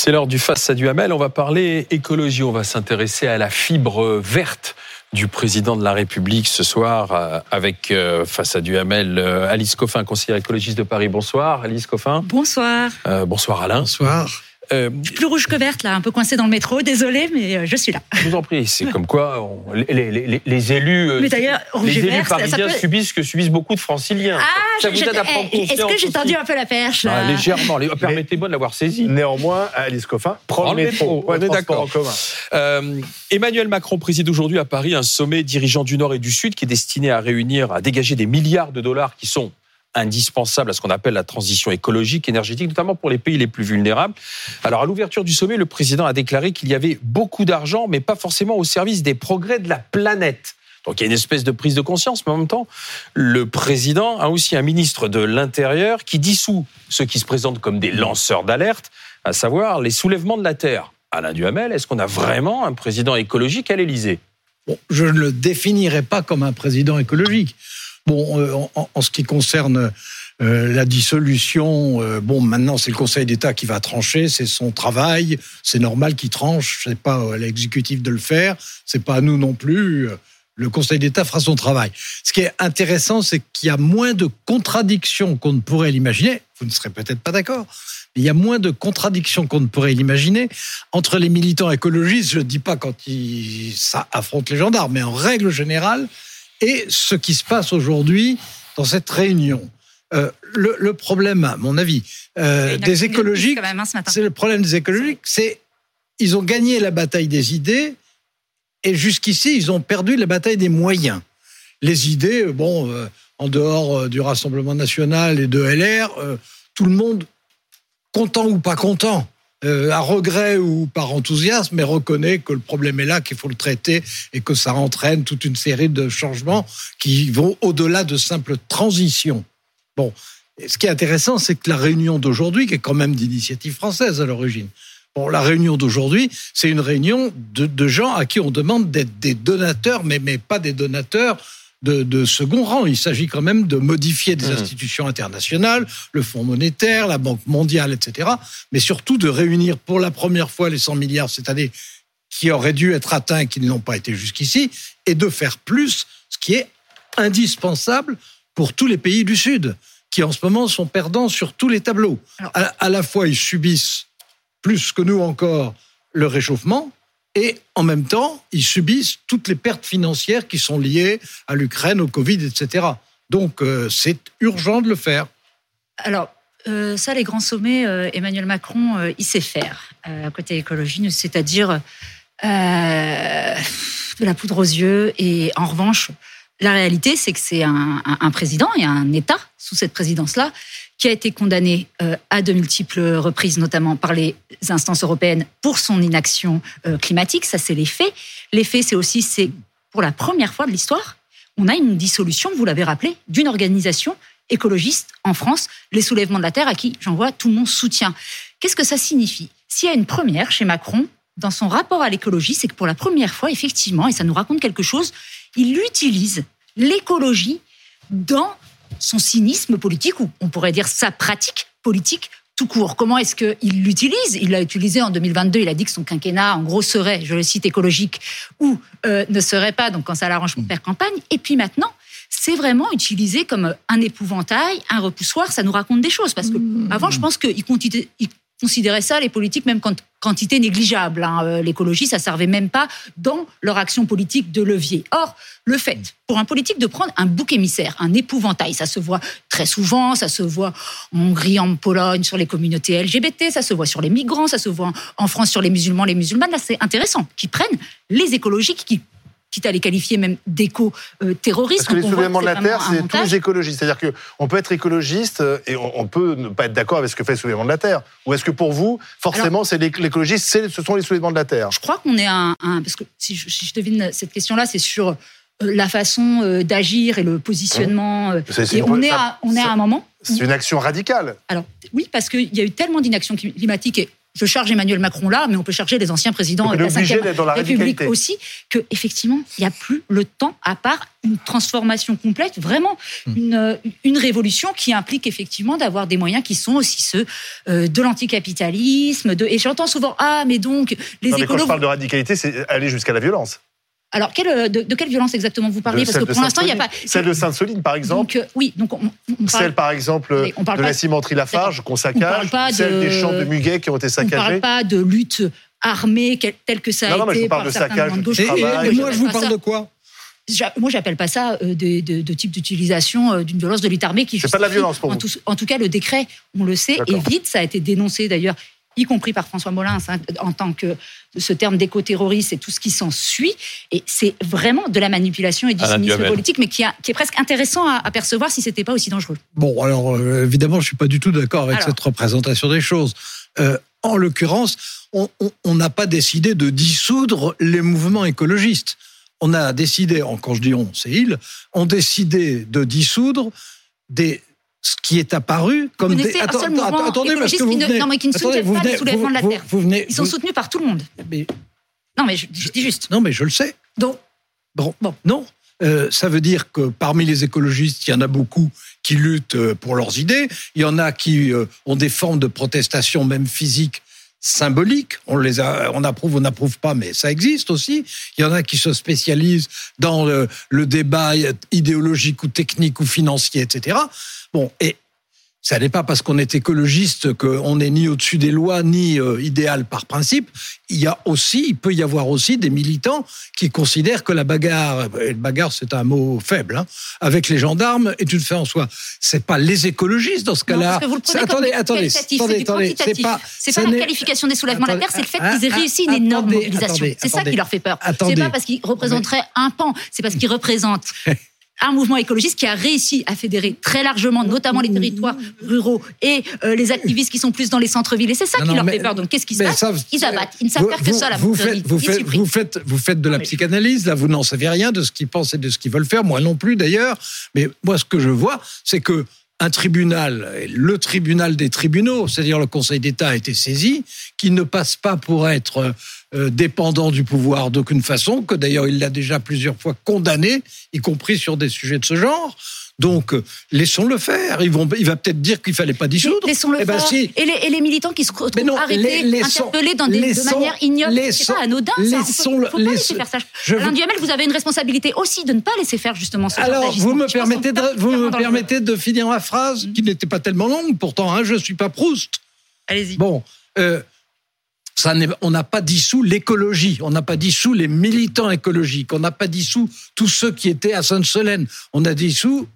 C'est l'heure du face à du Hamel. On va parler écologie. On va s'intéresser à la fibre verte du président de la République ce soir euh, avec euh, face à du Hamel euh, Alice Coffin, conseillère écologiste de Paris. Bonsoir Alice Coffin. Bonsoir. bonsoir Alain. Bonsoir. Euh, plus rouge que verte, là, un peu coincé dans le métro. Désolé, mais euh, je suis là. Je vous en prie. C'est comme quoi les, élus, euh, mais d'ailleurs, les élus parisiens subissent ce que subissent beaucoup de franciliens. Ah, ça vous aide à prendre conscience. Est-ce que j'ai tendu un peu la perche ah, Légèrement. Permettez-moi de l'avoir saisi. Néanmoins, Alice Coffin prend le métro. On est d'accord. Emmanuel Macron préside aujourd'hui à Paris un sommet dirigeant du Nord et du Sud qui est destiné à réunir, à dégager des milliards de dollars qui sont indispensable à ce qu'on appelle la transition écologique, énergétique, notamment pour les pays les plus vulnérables. Alors, à l'ouverture du sommet, le président a déclaré qu'il y avait beaucoup d'argent, mais pas forcément au service des progrès de la planète. Donc il y a une espèce de prise de conscience, mais en même temps, le président a aussi un ministre de l'Intérieur qui dissout ceux qui se présentent comme des lanceurs d'alerte, à savoir les soulèvements de la Terre. Alain Duhamel, est-ce qu'on a vraiment un président écologique à l'Élysée? Bon, Je ne le définirais pas comme un président écologique. Bon, euh, en, ce qui concerne euh, la dissolution, euh, bon, maintenant c'est le Conseil d'État qui va trancher, c'est son travail, c'est normal qu'il tranche, c'est pas à l'exécutif de le faire, c'est pas à nous non plus. Le Conseil d'État fera son travail. Ce qui est intéressant, c'est qu'il y a moins de contradictions qu'on ne pourrait l'imaginer. Vous ne serez peut-être pas d'accord. Mais il y a moins de contradictions qu'on ne pourrait l'imaginer entre les militants écologistes. Je ne dis pas quand ils ça affrontent les gendarmes, mais en règle générale, et ce qui se passe aujourd'hui dans cette réunion. Euh, le, problème, à mon avis, euh, des écologiques, hein, c'est le problème des écologiques, c'est ils ont gagné la bataille des idées et jusqu'ici ils ont perdu la bataille des moyens. Les idées, bon, euh, en dehors du Rassemblement national et de LR, tout le monde, content ou pas content, euh, à regret ou par enthousiasme, mais reconnaît que le problème est là, qu'il faut le traiter et que ça entraîne toute une série de changements qui vont au-delà de simples transitions. Bon, ce qui est intéressant, c'est que la réunion d'aujourd'hui, qui est quand même d'initiative française à l'origine, Bon, la réunion d'aujourd'hui, c'est une réunion de, de, gens à qui on demande d'être des donateurs, mais, mais pas des donateurs de, second rang. Il s'agit quand même de modifier des mmh. institutions internationales, le Fonds monétaire, la Banque mondiale, etc. Mais surtout de réunir pour la première fois les 100 milliards cette année qui auraient dû être atteints et qui n'ont pas été jusqu'ici, et de faire plus, ce qui est indispensable pour tous les pays du Sud, qui en ce moment sont perdants sur tous les tableaux. à la fois, ils subissent plus que nous encore le réchauffement, et en même temps, ils subissent toutes les pertes financières qui sont liées à l'Ukraine, au Covid, etc. Donc euh, c'est urgent de le faire. Alors, euh, ça, les grands sommets, euh, Emmanuel Macron, il sait faire côté écologie, c'est-à-dire de la poudre aux yeux. Et en revanche, la réalité, c'est que c'est un, un, président et un État sous cette présidence-là qui a été condamné euh, à de multiples reprises, notamment par les instances européennes, pour son inaction euh, climatique. Ça, c'est les faits. Les faits, c'est aussi, c'est pour la première fois de l'histoire, on a une dissolution, vous l'avez rappelé, d'une organisation écologiste en France, les soulèvements de la Terre, à qui j'envoie tout mon soutien. Qu'est-ce que ça signifie? S'il y a une première chez Macron, dans son rapport à l'écologie, c'est que pour la première fois, effectivement, et ça nous raconte quelque chose, il utilise l'écologie dans son cynisme politique, ou on pourrait dire sa pratique politique tout court. Comment est-ce qu'il l'utilise? Il l'a utilisé en 2022. Il a dit que son quinquennat, en gros, serait, je le cite, écologique ou euh, ne serait pas. Donc, quand ça l'arrange pour faire campagne. Et puis maintenant, c'est vraiment utilisé comme un épouvantail, un repoussoir. Ça nous raconte des choses parce que mmh. avant, je pense qu'il considéraient ça, les politiques, même quand quantité négligeable. Hein. Euh, l'écologie, ça servait même pas dans leur action politique de levier. Or, le fait pour un politique de prendre un bouc émissaire, un épouvantail, ça se voit très souvent, ça se voit en Hongrie, en Pologne, sur les communautés LGBT, ça se voit sur les migrants, ça se voit en France sur les musulmans, les musulmanes. Là, c'est intéressant qu'ils prennent les écologiques qui quitte à les qualifier même d'éco-terroristes. Parce que les soulèvements de la Terre, c'est tous les écologistes. C'est-à-dire qu'on peut être écologiste euh, et on peut ne pas être d'accord avec ce que fait le soulèvement de la Terre. Ou est-ce que pour vous, forcément, c'est l'écologiste, ce sont les soulèvements de la Terre? Je crois qu'on est un, Parce que si je, si je devine cette question-là, c'est sur euh, la façon euh, d'agir et le positionnement. et on, est à, on est à un moment. C'est une action radicale. Alors oui, parce qu'il y a eu tellement d'inaction climatique et je charge Emmanuel Macron là, mais on peut charger les anciens présidents de la Ve République aussi, que effectivement, il n'y a plus le temps, à part une transformation complète, vraiment hmm. une, une révolution qui implique effectivement d'avoir des moyens qui sont aussi ceux euh, de l'anticapitalisme. De... Et j'entends souvent ah mais donc les non, mais Quand je parle de radicalité, c'est aller jusqu'à la violence. Alors, quelle, de, quelle violence exactement vous parlez? Parce que pour l'instant, il n'y a pas. Celle de Sainte-Soline, par exemple. Donc, euh, oui, donc on, parle... Celle, par exemple, de la cimenterie Lafarge qu'on saccage. Celle des champs de muguet qui ont été saccagés. On ne parle pas de lutte armée telle que ça a non, été. Non, mais je parle de saccage de Et, moi, je vous parle de quoi? moi, j'appelle pas ça euh, de, type d'utilisation euh, d'une violence de lutte armée qui. C'est pas de la violence pour en vous. Tout, en tout cas, le décret, on le sait, évite. Ça a été dénoncé d'ailleurs y compris par François Molins, hein, en tant que ce terme d'éco-terroriste et tout ce qui s'en suit. Et c'est vraiment de la manipulation et du cynisme politique, mais qui, est presque intéressant à, percevoir si c'était pas aussi dangereux. Bon, alors euh, évidemment, je suis pas du tout d'accord avec cette représentation des choses. Euh, en l'occurrence, on n'a pas décidé de dissoudre les mouvements écologistes. On a décidé, quand je dis on, c'est ils, ont décidé de dissoudre des ce qui est apparu comme des. attendez, parce que vous venez, non, mais qui ne attendez, pas le soulèvement de la Terre. Ils sont soutenus par tout le monde. non, mais je, dis juste. Non, mais je le sais. Donc. Bon, bon. non. Euh, ça veut dire que parmi les écologistes, il y en a beaucoup qui luttent euh, pour leurs idées. Il y en a qui euh, ont des formes de protestation, même physiques, symboliques. On les a, on approuve, on n'approuve pas, mais ça existe aussi. Il y en a qui se spécialisent dans le, le débat idéologique ou technique ou financier, etc. Bon, et ça n'est pas parce qu'on est écologiste qu'on n'est ni au-dessus des lois ni euh, idéal par principe. Il y a aussi, il peut y avoir aussi des militants qui considèrent que la bagarre, et le bagarre c'est un mot faible, hein, avec les gendarmes est une fin en soi. C'est pas les écologistes dans ce cas-là. Attendez, attendez, attendez, attendez, c'est pas, c'est pas la qualification des soulèvements de la terre, c'est le fait qu'ils aient réussi une énorme mobilisation. C'est ça qui leur fait peur. C'est pas parce qu'ils représenteraient un pan, c'est parce qu'ils représentent un mouvement écologiste qui a réussi à fédérer très largement, notamment les territoires ruraux et euh, les activistes qui sont plus dans les centres-villes. Et c'est ça qui leur fait peur. Donc, qu'est-ce qui se passe Ils abattent. Ils ne savent faire que ça, la vous faites, vous, faites, vous, faites, vous faites de la psychanalyse, là, vous n'en savez rien de ce qu'ils pensent et de ce qu'ils veulent faire. Moi non plus, d'ailleurs. Mais moi, ce que je vois, c'est que un tribunal, le tribunal des tribunaux, c'est-à-dire le Conseil d'État a été saisi, qui ne passe pas pour être euh, dépendant du pouvoir d'aucune façon, que d'ailleurs il l'a déjà plusieurs fois condamné, y compris sur des sujets de ce genre. Donc, euh, laissons-le faire. Ils vont, il va peut-être dire qu'il fallait pas dissoudre. Laissons-le eh ben, faire. et, les, et, les, militants qui se retrouvent non, arrêtés, les, interpellés dans des, de manière ignoble, c'est pas anodin. Laissons, ça. faut, faut pas laisser faire ça. Je Alain Duhamel, vous avez une responsabilité aussi de ne pas laisser faire justement ce Alors, vous me permettez, de, vous me permettez de finir ma phrase, qui n'était pas tellement longue, pourtant, hein, je suis pas Proust. Allez-y. Bon. Euh, on n'a pas dissous l'écologie, on n'a pas dissous les militants écologiques, on n'a pas dissous tous ceux qui étaient à Sainte-Solène. On a dissous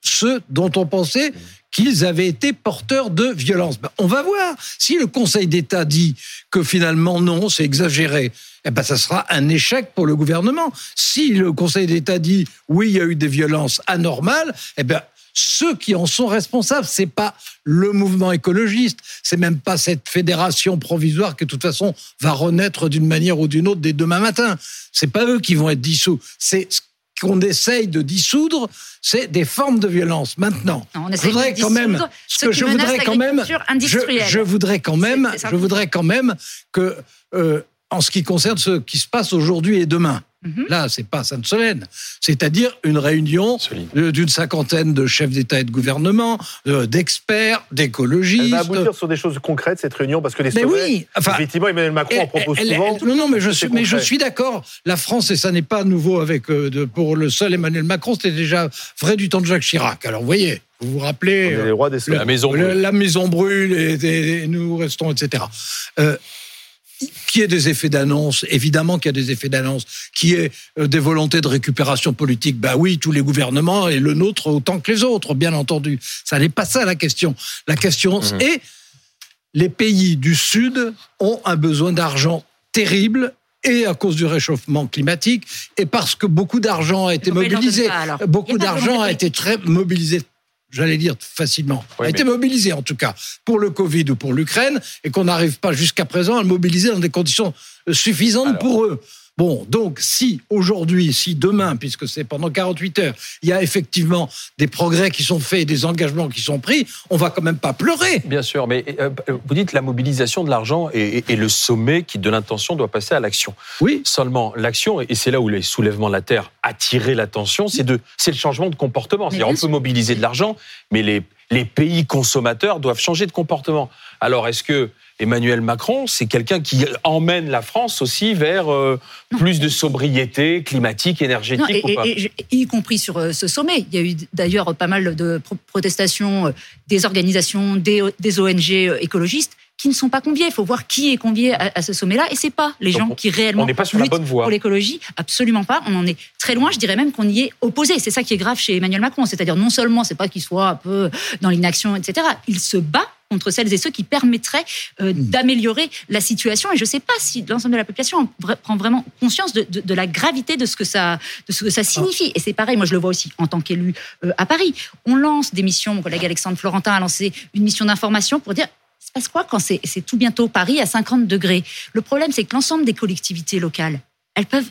ceux dont on pensait qu'ils avaient été porteurs de violence. Ben, on va voir. Si le Conseil d'État dit que finalement non, c'est exagéré, eh ben, ça sera un échec pour le gouvernement. Si le Conseil d'État dit oui, il y a eu des violences anormales, eh ben, ceux qui en sont responsables, c'est pas le mouvement écologiste, c'est même pas cette fédération provisoire qui de toute façon va renaître d'une manière ou d'une autre dès demain matin. C'est pas eux qui vont être dissous, c'est qu'on essaye de dissoudre, c'est des formes de violence. Maintenant, je voudrais quand même, ce que je voudrais quand même, je, voudrais quand même, je voudrais quand même que, euh, en ce qui concerne ce qui se passe aujourd'hui et demain, Mhm. Là, c'est pas Sainte-Solène. C'est-à-dire une réunion d'une cinquantaine de chefs d'État et de gouvernement, d'experts, d'écologistes. Elle va aboutir sur des choses concrètes, cette réunion, parce que les sommets, oui, effectivement, Emmanuel Macron en propose souvent. non, non, mais je suis, mais je suis d'accord. La France, et ça n'est pas nouveau avec, euh, pour le seul Emmanuel Macron, c'était déjà vrai du temps de Jacques Chirac. Alors, vous voyez, vous vous rappelez. les rois des la, maison brûle. La maison brûle et, nous restons, etc. Euh, qui ait des effets d'annonce, évidemment qu'il y a des effets d'annonce, qui est euh, des volontés de récupération politique, ben oui, tous les gouvernements et le nôtre autant que les autres, bien entendu. Ça n'est pas ça la question. La question mmh. est, les pays du Sud ont un besoin d'argent terrible et à cause du réchauffement climatique et parce que beaucoup d'argent a été mobilisé. beaucoup d'argent a été très mobilisé j'allais dire facilement, a été mobilisé en tout cas pour le Covid ou pour l'Ukraine, et qu'on n'arrive pas jusqu'à présent à le mobiliser dans des conditions suffisantes pour eux. Bon, donc si aujourd'hui, si demain, puisque c'est pendant 48 heures, il y a effectivement des progrès qui sont faits, des engagements qui sont pris, on va quand même pas pleurer. Bien sûr, mais euh, vous dites la mobilisation de l'argent et, le sommet qui de l'intention doit passer à l'action. Oui. Seulement l'action, et c'est là où les soulèvements de la terre attiraient l'attention, c'est de, c'est le changement de comportement. C'est-à-dire on peut mobiliser de l'argent, mais les les pays consommateurs doivent changer de comportement. Alors est-ce que Emmanuel Macron, c'est quelqu'un qui emmène la France aussi vers euh, plus de sobriété climatique, énergétique ou pas Y compris sur euh, ce sommet. Il y a eu d'ailleurs pas mal de protestations euh, des organisations, des, ONG écologistes qui ne sont pas conviés. Il faut voir qui est convié à, ce sommet-là, et c'est pas les gens qui réellement on pas sur la bonne voie. pour l'écologie. Absolument pas. On en est très loin. Je dirais même qu'on y est opposé. C'est ça qui est grave chez Emmanuel Macron. C'est-à-dire non seulement c'est pas qu'il soit un peu dans l'inaction, etc. Il se bat contre celles et ceux qui permettraient euh, hmm. d'améliorer la situation. Et je ne sais pas si l'ensemble de la population prend vraiment conscience de, de, la gravité de ce que ça, de ce que ça signifie. Et c'est pareil, moi je le vois aussi en tant qu'élu euh, à Paris. On lance des missions, mon collègue Alexandre Florentin a lancé une mission d'information pour dire se passe quoi quand c'est tout bientôt Paris à 50 degrés? Le problème, c'est que l'ensemble des collectivités locales, elles peuvent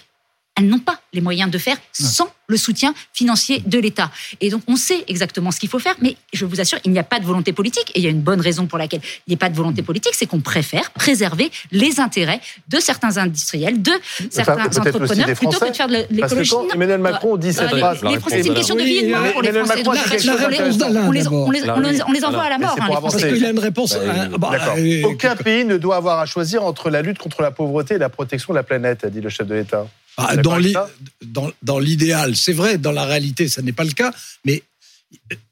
elles n'ont pas les moyens de faire sans le soutien financier de l'État. Et donc, on sait exactement ce qu'il faut faire, mais je vous assure, il n'y a pas de volonté politique. Et il y a une bonne raison pour laquelle il n'y a pas de volonté politique, c'est qu'on préfère préserver les intérêts de certains industriels, de certains entrepreneurs, plutôt que de faire de l'écologie. Parce que Emmanuel Macron dit cette phrase... C'est une question de vie et de mort pour les Français. On les envoie à la mort, hein, les Français. Parce qu'il a une réponse... Bah, euh, Aucun pays ne doit avoir à choisir entre la lutte contre la pauvreté et la protection de la planète, a dit le chef de l'État. Ah, dans l'idéal, c'est vrai, dans la réalité, ça n'est pas le cas, mais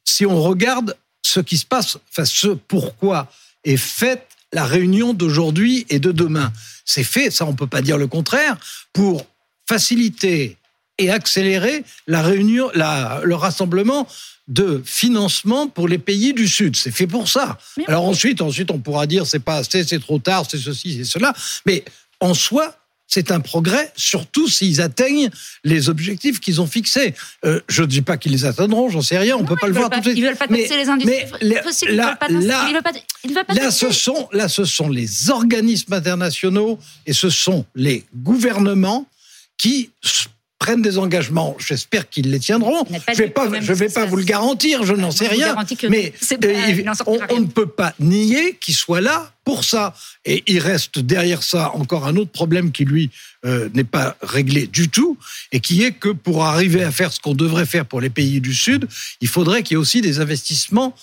si on regarde ce qui se passe, enfin ce pourquoi est faite la réunion d'aujourd'hui et de demain, c'est fait, ça on peut pas dire le contraire, pour faciliter et accélérer la réunion, la, le rassemblement de financement pour les pays du Sud. C'est fait pour ça. Alors ensuite, ensuite, on pourra dire c'est pas assez, c'est trop tard, c'est ceci, c'est cela. Mais en soi, c'est un progrès, surtout s'ils atteignent les objectifs qu'ils ont fixés. Euh, je ne dis pas qu'ils les atteindront, j'en sais rien, on ne peut pas le voir tout de suite. Ils veulent pas mais, les industries mais là, là, ce sont, là, ce sont les organismes internationaux et ce sont les gouvernements qui prennent des engagements. J'espère qu'ils les tiendront. Je ne vais pas, je vais pas vous le garantir, je n'en sais rien. Mais euh, on, ne peut pas nier qu'ils soient là pour ça. Et il reste derrière ça encore un autre problème qui, lui, euh, n'est pas réglé du tout, et qui est que pour arriver à faire ce qu'on devrait faire pour les pays du Sud, il faudrait qu'il y ait aussi des investissements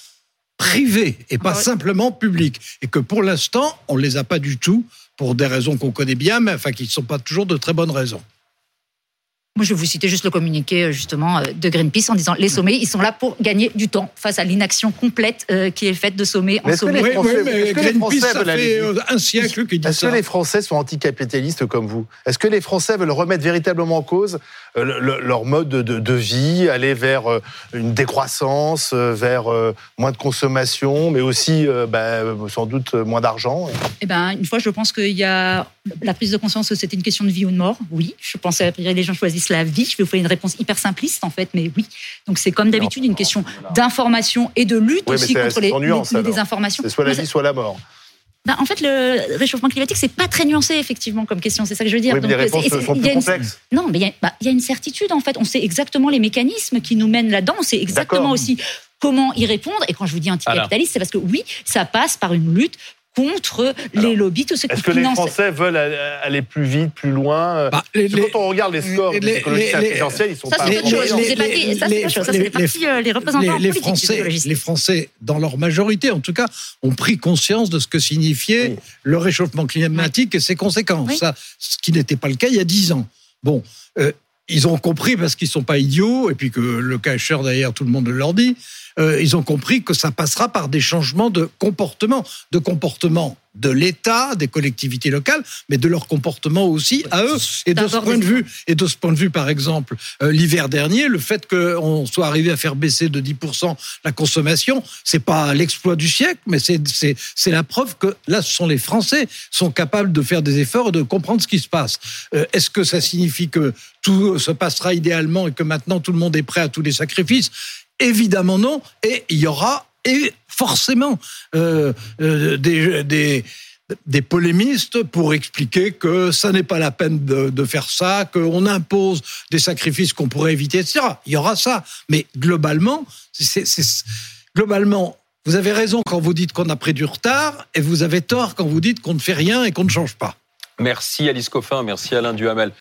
privés et pas simplement publics. Et que pour l'instant, on ne les a pas du tout, pour des raisons qu'on connaît bien, mais enfin qui ne sont pas toujours de très bonnes raisons. Moi, je vais vous citer juste le communiqué euh, justement euh, de Greenpeace en disant les sommets, ils sont là pour gagner du temps face à l'inaction complète euh, qui est faite de sommet en sommet. Oui, oui, mais Greenpeace, ça fait un siècle qu'ils disent Est-ce que les Français sont anticapitalistes comme vous Est-ce que les Français veulent remettre véritablement en cause leur mode de, vie, aller vers une décroissance, vers moins de consommation, mais aussi bah, sans doute moins d'argent Eh ben, une fois, je pense qu'il y a la prise de conscience que c'était une question de vie ou de mort. Oui, je pensais que les gens choisissent la vie. Je vais vous faire une réponse hyper simpliste en fait, mais oui. Donc c'est comme d'habitude une question d'information et de lutte aussi contre les, désinformations. C'est soit la vie, soit la mort. Ben, en fait, le réchauffement climatique, c'est pas très nuancé, effectivement, comme question. C'est ça que je veux dire. Oui, mais les réponses sont plus complexes. Non, mais bah, il y, a une certitude, en fait. On sait exactement les mécanismes qui nous mènent là-dedans. On sait exactement aussi comment y répondre. Et quand je vous dis anticapitaliste, c'est parce que oui, ça passe par une lutte contre les lobbies, tout ce Est-ce que les Français veulent aller plus vite, plus loin bah, Quand on regarde les scores les, des écologistes présidentiels, ils sont ça, pas... Les représentants les, Français, les Français, dans leur majorité, en tout cas, ont pris conscience de ce que signifiait le réchauffement climatique et ses conséquences. Ça, ce qui n'était pas le cas il y a dix ans. Bon, euh, ils ont compris parce qu'ils sont pas idiots et puis que le échéant d'ailleurs tout le monde leur dit. Euh, ils ont compris que ça passera par des changements de comportement, de comportement de l'État, des collectivités locales, mais de leur comportement aussi à eux. Et de ce point de vue, et de ce point de vue, par exemple, euh, l'hiver dernier, le fait qu'on soit arrivé à faire baisser de 10% la consommation, c'est pas l'exploit du siècle, mais c'est la preuve que là, ce sont les Français sont capables de faire des efforts et de comprendre ce qui se passe. Euh, est-ce que ça signifie que tout se passera idéalement et que maintenant tout le monde est prêt à tous les sacrifices? Évidemment non. Et il y aura et forcément euh, euh, des, des, polémistes pour expliquer que ça n'est pas la peine de, faire ça, qu'on impose des sacrifices qu'on pourrait éviter, etc. Il y aura ça. Mais globalement, globalement, vous avez raison quand vous dites qu'on a pris du retard et vous avez tort quand vous dites qu'on ne fait rien et qu'on ne change pas. Merci Alice Coffin, merci Alain Duhamel.